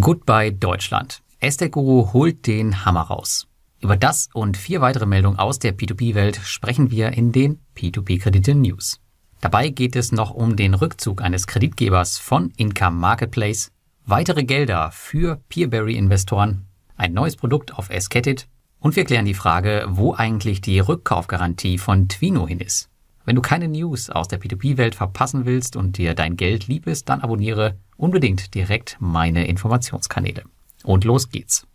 Goodbye Deutschland. Estate Guru holt den Hammer raus. Über das und vier weitere Meldungen aus der P2P-Welt sprechen wir in den P2P-Kredite News. Dabei geht es noch um den Rückzug eines Kreditgebers von Income Marketplace, weitere Gelder für Peerberry-Investoren, ein neues Produkt auf Esketit und wir klären die Frage, wo eigentlich die Rückkaufgarantie von Twino hin ist. Wenn du keine News aus der P2P-Welt verpassen willst und dir dein Geld lieb ist, dann abonniere unbedingt direkt meine Informationskanäle. Und los geht's.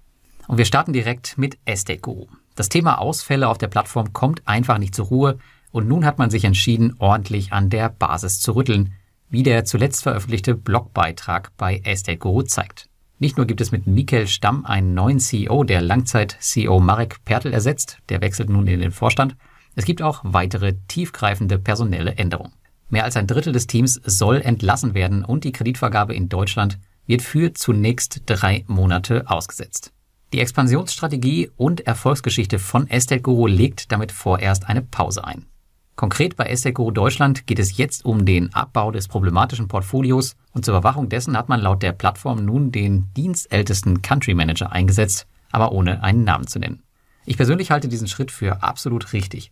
Und wir starten direkt mit Guru. Das Thema Ausfälle auf der Plattform kommt einfach nicht zur Ruhe und nun hat man sich entschieden, ordentlich an der Basis zu rütteln, wie der zuletzt veröffentlichte Blogbeitrag bei Guru zeigt. Nicht nur gibt es mit Mikkel Stamm einen neuen CEO, der Langzeit-CEO Marek Pertl ersetzt, der wechselt nun in den Vorstand, es gibt auch weitere tiefgreifende personelle Änderungen. Mehr als ein Drittel des Teams soll entlassen werden und die Kreditvergabe in Deutschland wird für zunächst drei Monate ausgesetzt. Die Expansionsstrategie und Erfolgsgeschichte von Estate Guru legt damit vorerst eine Pause ein. Konkret bei Estate Guru Deutschland geht es jetzt um den Abbau des problematischen Portfolios und zur Überwachung dessen hat man laut der Plattform nun den dienstältesten Country Manager eingesetzt, aber ohne einen Namen zu nennen. Ich persönlich halte diesen Schritt für absolut richtig.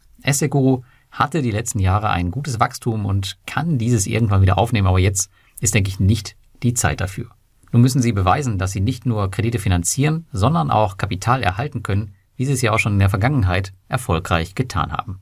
Guru hatte die letzten Jahre ein gutes Wachstum und kann dieses irgendwann wieder aufnehmen, aber jetzt ist, denke ich, nicht die Zeit dafür. Nun müssen sie beweisen, dass sie nicht nur Kredite finanzieren, sondern auch Kapital erhalten können, wie sie es ja auch schon in der Vergangenheit erfolgreich getan haben.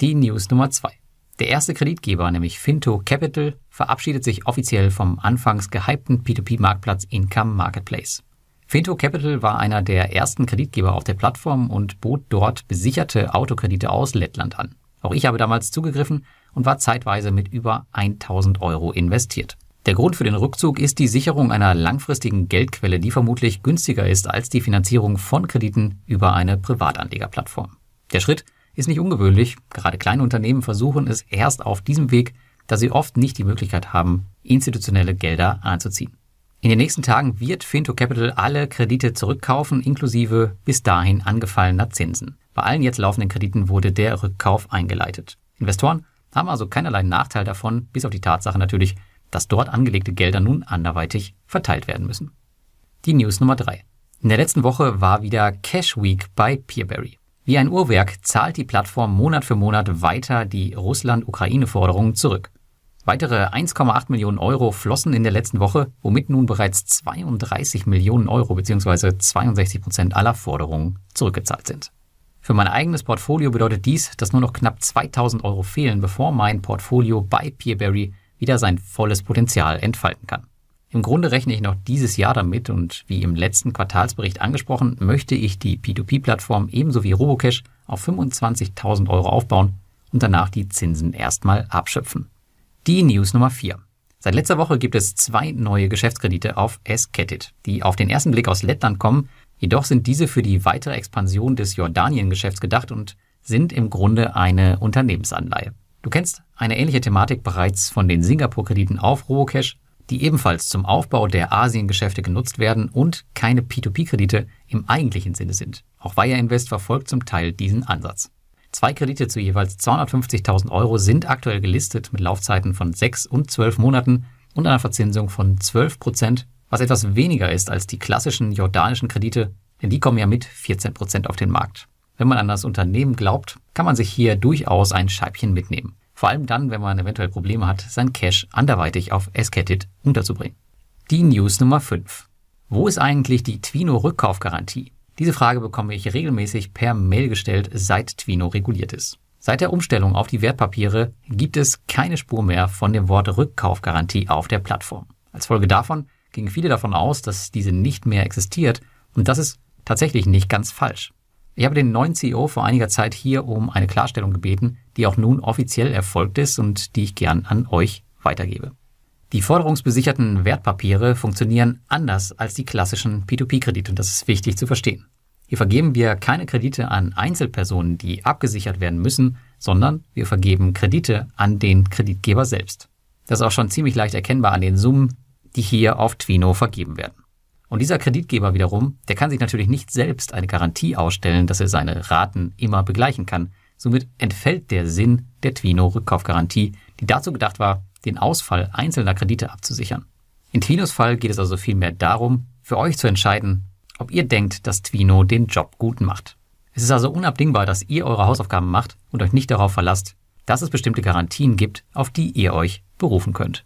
Die News Nummer zwei: Der erste Kreditgeber, nämlich Finto Capital, verabschiedet sich offiziell vom anfangs gehypten P2P-Marktplatz Income Marketplace. Finto Capital war einer der ersten Kreditgeber auf der Plattform und bot dort besicherte Autokredite aus Lettland an. Auch ich habe damals zugegriffen und war zeitweise mit über 1000 Euro investiert. Der Grund für den Rückzug ist die Sicherung einer langfristigen Geldquelle, die vermutlich günstiger ist als die Finanzierung von Krediten über eine Privatanlegerplattform. Der Schritt ist nicht ungewöhnlich. Gerade kleine Unternehmen versuchen es erst auf diesem Weg, da sie oft nicht die Möglichkeit haben, institutionelle Gelder anzuziehen. In den nächsten Tagen wird Finto Capital alle Kredite zurückkaufen, inklusive bis dahin angefallener Zinsen. Bei allen jetzt laufenden Krediten wurde der Rückkauf eingeleitet. Investoren haben also keinerlei Nachteil davon, bis auf die Tatsache natürlich, dass dort angelegte Gelder nun anderweitig verteilt werden müssen. Die News Nummer drei: In der letzten Woche war wieder Cash Week bei Peerberry. Wie ein Uhrwerk zahlt die Plattform Monat für Monat weiter die Russland-Ukraine-Forderungen zurück. Weitere 1,8 Millionen Euro flossen in der letzten Woche, womit nun bereits 32 Millionen Euro bzw. 62 Prozent aller Forderungen zurückgezahlt sind. Für mein eigenes Portfolio bedeutet dies, dass nur noch knapp 2000 Euro fehlen, bevor mein Portfolio bei Peerberry wieder sein volles Potenzial entfalten kann. Im Grunde rechne ich noch dieses Jahr damit und wie im letzten Quartalsbericht angesprochen, möchte ich die P2P-Plattform ebenso wie Robocash auf 25.000 Euro aufbauen und danach die Zinsen erstmal abschöpfen. Die News Nummer 4. Seit letzter Woche gibt es zwei neue Geschäftskredite auf S-Ketit, die auf den ersten Blick aus Lettland kommen, Jedoch sind diese für die weitere Expansion des Jordanien-Geschäfts gedacht und sind im Grunde eine Unternehmensanleihe. Du kennst eine ähnliche Thematik bereits von den Singapur-Krediten auf Robocash, die ebenfalls zum Aufbau der Asien-Geschäfte genutzt werden und keine P2P-Kredite im eigentlichen Sinne sind. Auch Wire Invest verfolgt zum Teil diesen Ansatz. Zwei Kredite zu jeweils 250.000 Euro sind aktuell gelistet mit Laufzeiten von 6 und 12 Monaten und einer Verzinsung von 12 Prozent was etwas weniger ist als die klassischen jordanischen Kredite, denn die kommen ja mit 14 Prozent auf den Markt. Wenn man an das Unternehmen glaubt, kann man sich hier durchaus ein Scheibchen mitnehmen. Vor allem dann, wenn man eventuell Probleme hat, sein Cash anderweitig auf Esketit unterzubringen. Die News Nummer 5. Wo ist eigentlich die Twino Rückkaufgarantie? Diese Frage bekomme ich regelmäßig per Mail gestellt, seit Twino reguliert ist. Seit der Umstellung auf die Wertpapiere gibt es keine Spur mehr von dem Wort Rückkaufgarantie auf der Plattform. Als Folge davon gingen viele davon aus, dass diese nicht mehr existiert und das ist tatsächlich nicht ganz falsch. Ich habe den neuen CEO vor einiger Zeit hier um eine Klarstellung gebeten, die auch nun offiziell erfolgt ist und die ich gern an euch weitergebe. Die forderungsbesicherten Wertpapiere funktionieren anders als die klassischen P2P-Kredite und das ist wichtig zu verstehen. Hier vergeben wir keine Kredite an Einzelpersonen, die abgesichert werden müssen, sondern wir vergeben Kredite an den Kreditgeber selbst. Das ist auch schon ziemlich leicht erkennbar an den Summen, die hier auf Twino vergeben werden. Und dieser Kreditgeber wiederum, der kann sich natürlich nicht selbst eine Garantie ausstellen, dass er seine Raten immer begleichen kann. Somit entfällt der Sinn der Twino-Rückkaufgarantie, die dazu gedacht war, den Ausfall einzelner Kredite abzusichern. In Twinos Fall geht es also vielmehr darum, für euch zu entscheiden, ob ihr denkt, dass Twino den Job gut macht. Es ist also unabdingbar, dass ihr eure Hausaufgaben macht und euch nicht darauf verlasst, dass es bestimmte Garantien gibt, auf die ihr euch berufen könnt.